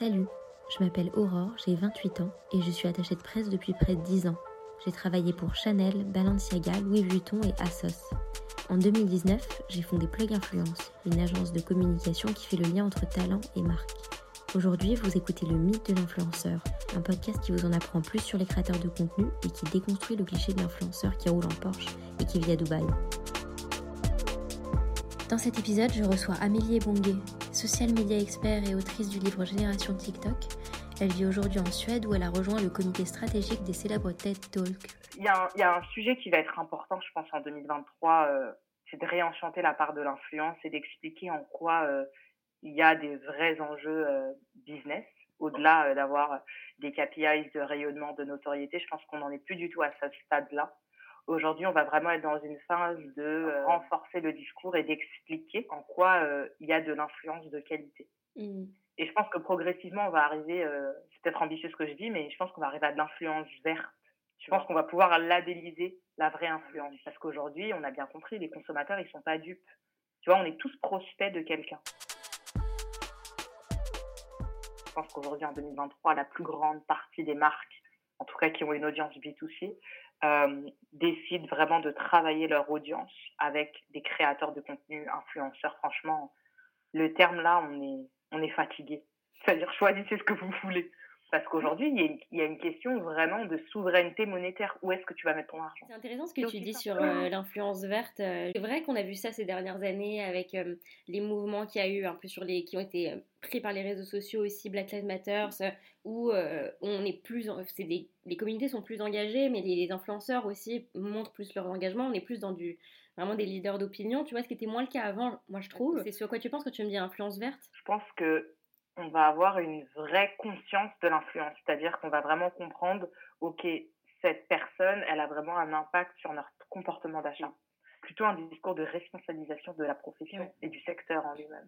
Salut, je m'appelle Aurore, j'ai 28 ans et je suis attachée de presse depuis près de 10 ans. J'ai travaillé pour Chanel, Balenciaga, Louis Vuitton et Asos. En 2019, j'ai fondé Plug Influence, une agence de communication qui fait le lien entre talent et marque. Aujourd'hui, vous écoutez le mythe de l'influenceur, un podcast qui vous en apprend plus sur les créateurs de contenu et qui déconstruit le cliché de l'influenceur qui roule en Porsche et qui vit à Dubaï. Dans cet épisode, je reçois Amélie Ebongue, social media expert et autrice du livre Génération TikTok. Elle vit aujourd'hui en Suède où elle a rejoint le comité stratégique des célèbres TED Talk. Il y, a un, sujet qui va être important, je pense, en 2023, euh, c'est de réenchanter la part de l'influence et d'expliquer en quoi euh, il y a des vrais enjeux euh, business, au-delà d'avoir des KPIs de rayonnement, de notoriété. Je pense qu'on n'en est plus du tout à ce stade-là. Aujourd'hui, on va vraiment être dans une phase de euh, renforcer le discours et d'expliquer en quoi euh, il y a de l'influence de qualité. Mm. Et je pense que progressivement, on va arriver, euh, c'est peut-être ambitieux ce que je dis, mais je pense qu'on va arriver à de l'influence verte. Je pense qu'on va pouvoir labelliser la vraie influence. Parce qu'aujourd'hui, on a bien compris, les consommateurs, ils sont pas dupes. Tu vois, on est tous prospects de quelqu'un. Je pense qu'aujourd'hui, en 2023, la plus grande partie des marques, en tout cas qui ont une audience B2C, euh, décident vraiment de travailler leur audience avec des créateurs de contenu, influenceurs. Franchement, le terme là, on est, on est fatigué. C'est-à-dire, choisissez ce que vous voulez. Parce qu'aujourd'hui, il y, a une- il y a une question vraiment de souveraineté monétaire. Où est-ce que tu vas mettre ton argent? C'est intéressant ce que tu dis sur euh, l'influence verte. Euh, C'est vrai qu'on a vu ça ces dernières années avec euh, les mouvements qu'il y a eu un peu sur les qui ont été pris par les réseaux sociaux aussi, Black Lives Matter, où euh, on est plus, c'est des, les communautés sont plus engagées, mais les, les influenceurs aussi montrent plus leur engagement. On est plus dans du vraiment des leaders d'opinion. Tu vois, ce qui était moins le cas avant, moi je trouve. C'est sur quoi tu penses quand tu me dis influence verte? Je pense que on va avoir une vraie conscience de l'influence. C'est-à-dire qu'on va vraiment comprendre, OK, cette personne, elle a vraiment un impact sur notre comportement d'achat. Plutôt un discours de responsabilisation de la profession Ouais. et du secteur en lui-même.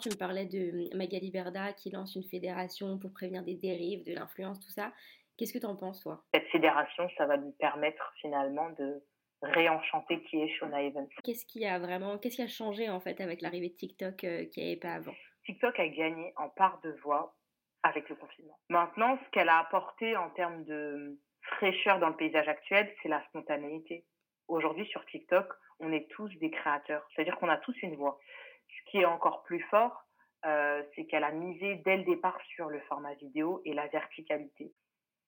Tu me parlais de Magali Berda qui lance une fédération pour prévenir des dérives, de l'influence, tout ça. Qu'est-ce que tu en penses, toi? Cette fédération, ça va nous permettre finalement de réenchanter qui est Shona Evans. Qu'est-ce qui a vraiment, qu'est-ce qui a changé en fait avec l'arrivée de TikTok euh, qui n'y avait pas avant? TikTok a gagné en part de voix avec le confinement. Maintenant, ce qu'elle a apporté en termes de fraîcheur dans le paysage actuel, c'est la spontanéité. Aujourd'hui, sur TikTok, on est tous des créateurs, c'est-à-dire qu'on a tous une voix. Ce qui est encore plus fort, euh, c'est qu'elle a misé dès le départ sur le format vidéo et la verticalité.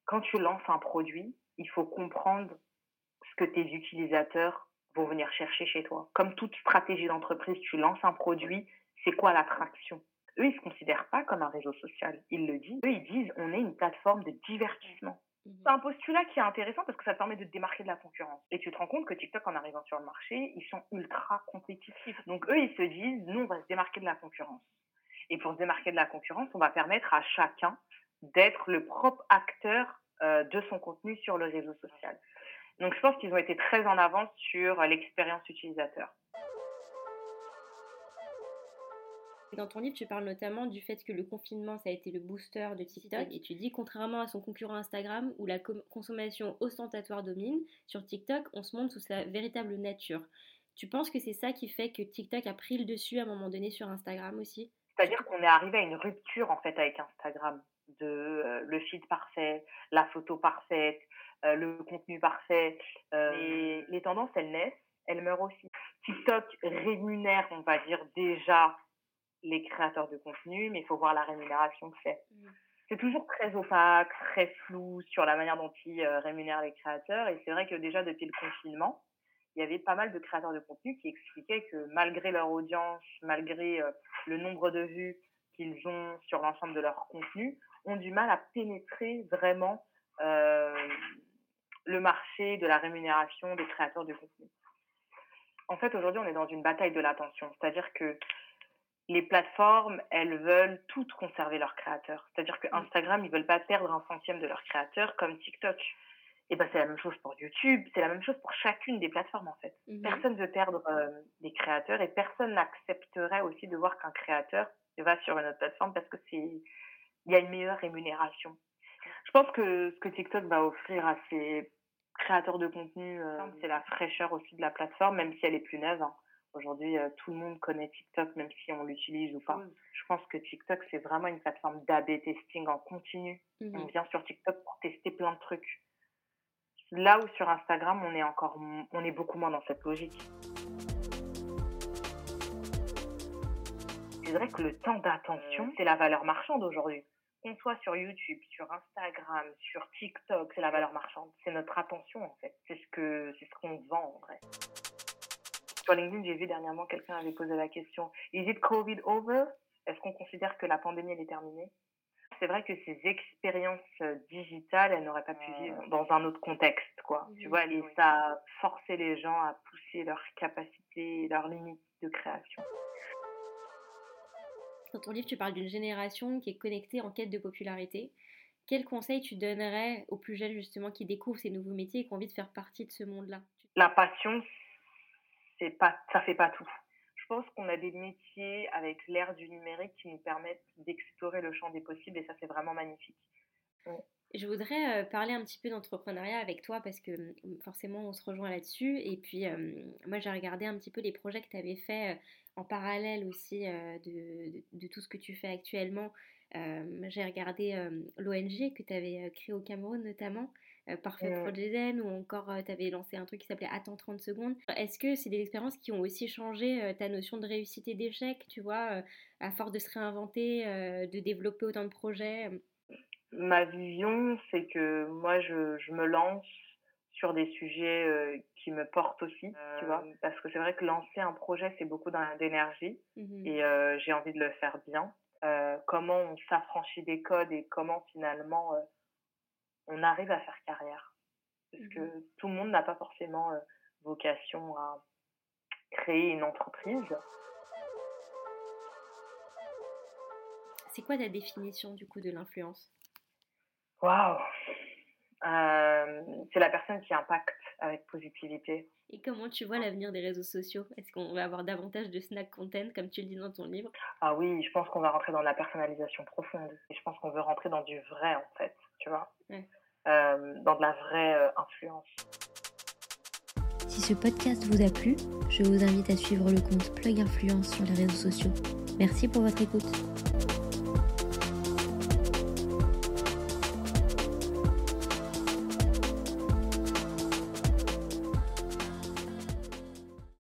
Quand tu lances un produit, il faut comprendre ce que tes utilisateurs vont venir chercher chez toi. Comme toute stratégie d'entreprise, tu lances un produit, c'est quoi l'attraction? Eux, ils se considèrent pas comme un réseau social. Ils le disent. Eux, ils disent, on est une plateforme de divertissement. C'est un postulat qui est intéressant parce que ça te permet de te démarquer de la concurrence. Et tu te rends compte que TikTok, en arrivant sur le marché, ils sont ultra compétitifs. Donc eux, ils se disent, nous, on va se démarquer de la concurrence. Et pour se démarquer de la concurrence, on va permettre à chacun d'être le propre acteur euh, de son contenu sur le réseau social. Donc je pense qu'ils ont été très en avance sur l'expérience utilisateur. Dans ton livre, tu parles notamment du fait que le confinement, ça a été le booster de TikTok. Et tu dis, contrairement à son concurrent Instagram, où la consommation ostentatoire domine, sur TikTok, on se montre sous sa véritable nature. Tu penses que c'est ça qui fait que TikTok a pris le dessus à un moment donné sur Instagram aussi? C'est-à-dire qu'on est arrivé à une rupture en fait avec Instagram de euh, le feed parfait, la photo parfaite, euh, le contenu parfait. Euh, et les tendances, elles naissent, elles meurent aussi. TikTok rémunère, on va dire déjà les créateurs de contenu, mais il faut voir la rémunération que c'est. C'est toujours très opaque, très flou sur la manière dont ils euh, rémunèrent les créateurs. Et c'est vrai que déjà depuis le confinement, il y avait pas mal de créateurs de contenu qui expliquaient que malgré leur audience, malgré euh, le nombre de vues qu'ils ont sur l'ensemble de leur contenu, ont du mal à pénétrer vraiment euh, le marché de la rémunération des créateurs de contenu. En fait, aujourd'hui, on est dans une bataille de l'attention. C'est-à-dire que les plateformes, elles veulent toutes conserver leurs créateurs. C'est-à-dire que Instagram, ils veulent pas perdre un centième de leurs créateurs comme TikTok. Et ben, c'est la même chose pour YouTube, c'est la même chose pour chacune des plateformes, en fait. Mhm. Personne veut perdre euh, des créateurs et personne n'accepterait aussi de voir qu'un créateur va sur une autre plateforme parce que c'est il y a une meilleure rémunération. Je pense que ce que TikTok va offrir à ses créateurs de contenu, euh, c'est la fraîcheur aussi de la plateforme, même si elle est plus neuve. hein. Aujourd'hui, euh, tout le monde connaît TikTok, même si on l'utilise ou pas. Je pense que TikTok, c'est vraiment une plateforme d'AB testing en continu. On Mhm. vient sur TikTok pour tester plein de trucs. Là où sur Instagram, on est encore, on est beaucoup moins dans cette logique. C'est vrai que le temps d'attention, c'est la valeur marchande aujourd'hui. Qu'on soit sur YouTube, sur Instagram, sur TikTok, c'est la valeur marchande. C'est notre attention en fait. C'est ce que, c'est ce qu'on vend en vrai. Sur LinkedIn, j'ai vu dernièrement quelqu'un avait posé la question Is it COVID over? Est-ce qu'on considère que la pandémie elle est terminée? C'est vrai que ces expériences euh, digitales, elles n'auraient pas pu vivre dans un autre contexte, quoi. Tu vois, et ça a forcé les gens à pousser leurs capacités, leurs limites de création. Dans ton livre, tu parles d'une génération qui est connectée en quête de popularité. Quel conseil tu donnerais aux plus jeunes justement qui découvrent ces nouveaux métiers et qui ont envie de faire partie de ce monde-là? La passion, c'est pas, ça fait pas tout. Je pense qu'on a des métiers avec l'ère du numérique qui nous permettent d'explorer le champ des possibles et ça, c'est vraiment magnifique. Je voudrais euh, parler un petit peu d'entrepreneuriat avec toi parce que euh, forcément on se rejoint là-dessus. Et puis moi j'ai regardé un petit peu les projets que tu avais fait euh, en parallèle aussi euh, de, tout ce que tu fais actuellement. J'ai regardé l'ONG que tu avais créé au Cameroun notamment, Parfait Mm. Project ou encore tu avais lancé un truc qui s'appelait Attends 30 secondes. Est-ce que c'est des expériences qui ont aussi changé euh, ta notion de réussite et d'échec, tu vois, euh, à force de se réinventer, euh, de développer autant de projets euh, Ma vision, c'est que moi, je, je me lance sur des sujets euh, qui me portent aussi, tu vois. Parce que c'est vrai que lancer un projet, c'est beaucoup d'énergie mhm. et euh, j'ai envie de le faire bien. Euh, comment on s'affranchit des codes et comment finalement euh, on arrive à faire carrière. Parce que Mhm. tout le monde n'a pas forcément euh, vocation à créer une entreprise. C'est quoi ta définition du coup de l'influence? Waouh Euh, C'est la personne qui impacte avec positivité. Et comment tu vois l'avenir des réseaux sociaux? Est-ce qu'on va avoir davantage de snack content comme tu le dis dans ton livre? Ah oui, je pense qu'on va rentrer dans la personnalisation profonde. Et je pense qu'on veut rentrer dans du vrai, en fait, tu vois. Ouais. Euh, dans de la vraie euh, influence. Si ce podcast vous a plu, je vous invite à suivre le compte Plug Influence sur les réseaux sociaux. Merci pour votre écoute.